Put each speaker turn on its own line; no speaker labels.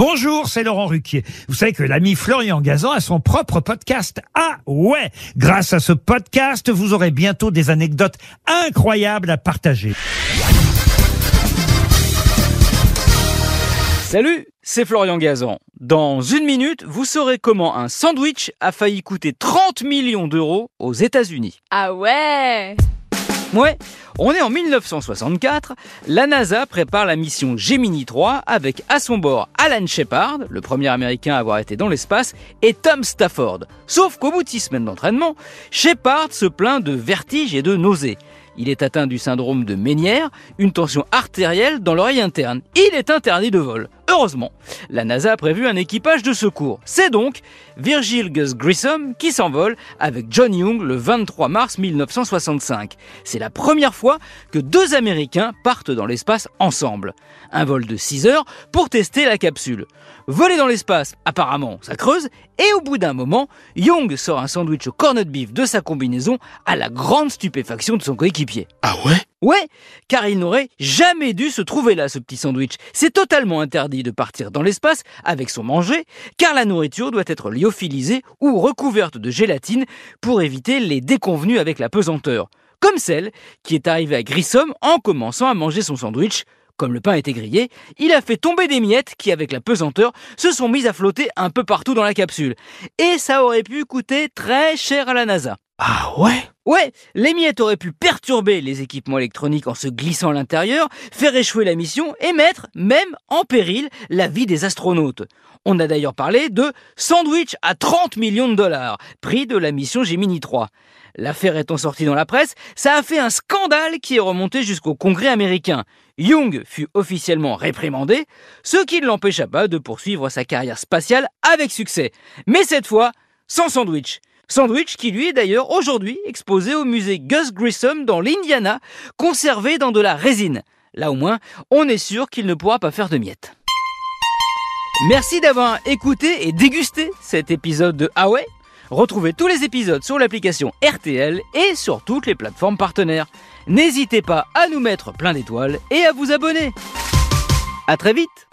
Bonjour, c'est Laurent Ruquier. Vous savez que l'ami Florian Gazan a son propre podcast. Ah ouais Grâce à ce podcast, vous aurez bientôt des anecdotes incroyables à partager.
Salut, c'est Florian Gazan. Dans une minute, vous saurez comment un sandwich a failli coûter 30 millions d'euros aux États-Unis.
Ah ouais
Ouais, on est en 1964, la NASA prépare la mission Gemini 3 avec à son bord Alan Shepard, le premier américain à avoir été dans l'espace, et Tom Stafford. Sauf qu'au bout de six semaines d'entraînement, Shepard se plaint de vertiges et de nausées. Il est atteint du syndrome de Ménière, une tension artérielle dans l'oreille interne. Il est interdit de vol. Heureusement, la NASA a prévu un équipage de secours. C'est donc Virgil Gus Grissom qui s'envole avec John Young le 23 mars 1965. C'est la première fois que deux Américains partent dans l'espace ensemble. Un vol de 6 heures pour tester la capsule. Voler dans l'espace, apparemment, ça creuse, et au bout d'un moment, Young sort un sandwich au cornet de beef de sa combinaison à la grande stupéfaction de son coéquipier.
Ah ouais?
Ouais, car il n'aurait jamais dû se trouver là, ce petit sandwich. C'est totalement interdit de partir dans l'espace avec son manger, car la nourriture doit être lyophilisée ou recouverte de gélatine pour éviter les déconvenues avec la pesanteur. Comme celle qui est arrivée à Grissom en commençant à manger son sandwich. Comme le pain était grillé, il a fait tomber des miettes qui, avec la pesanteur, se sont mises à flotter un peu partout dans la capsule. Et ça aurait pu coûter très cher à la NASA.
Ah ouais?
Ouais, les miettes auraient pu perturber les équipements électroniques en se glissant à l'intérieur, faire échouer la mission et mettre même en péril la vie des astronautes. On a d'ailleurs parlé de sandwich à 30 millions de dollars, prix de la mission Gemini 3. L'affaire étant sortie dans la presse, ça a fait un scandale qui est remonté jusqu'au Congrès américain. Young fut officiellement réprimandé, ce qui ne l'empêcha pas de poursuivre sa carrière spatiale avec succès. Mais cette fois, sans sandwich. Sandwich qui lui est d'ailleurs aujourd'hui exposé au musée Gus Grissom dans l'Indiana, conservé dans de la résine. Là au moins, on est sûr qu'il ne pourra pas faire de miettes. Merci d'avoir écouté et dégusté cet épisode de Ah ouais Retrouvez tous les épisodes sur l'application RTL et sur toutes les plateformes partenaires. N'hésitez pas à nous mettre plein d'étoiles et à vous abonner. À très vite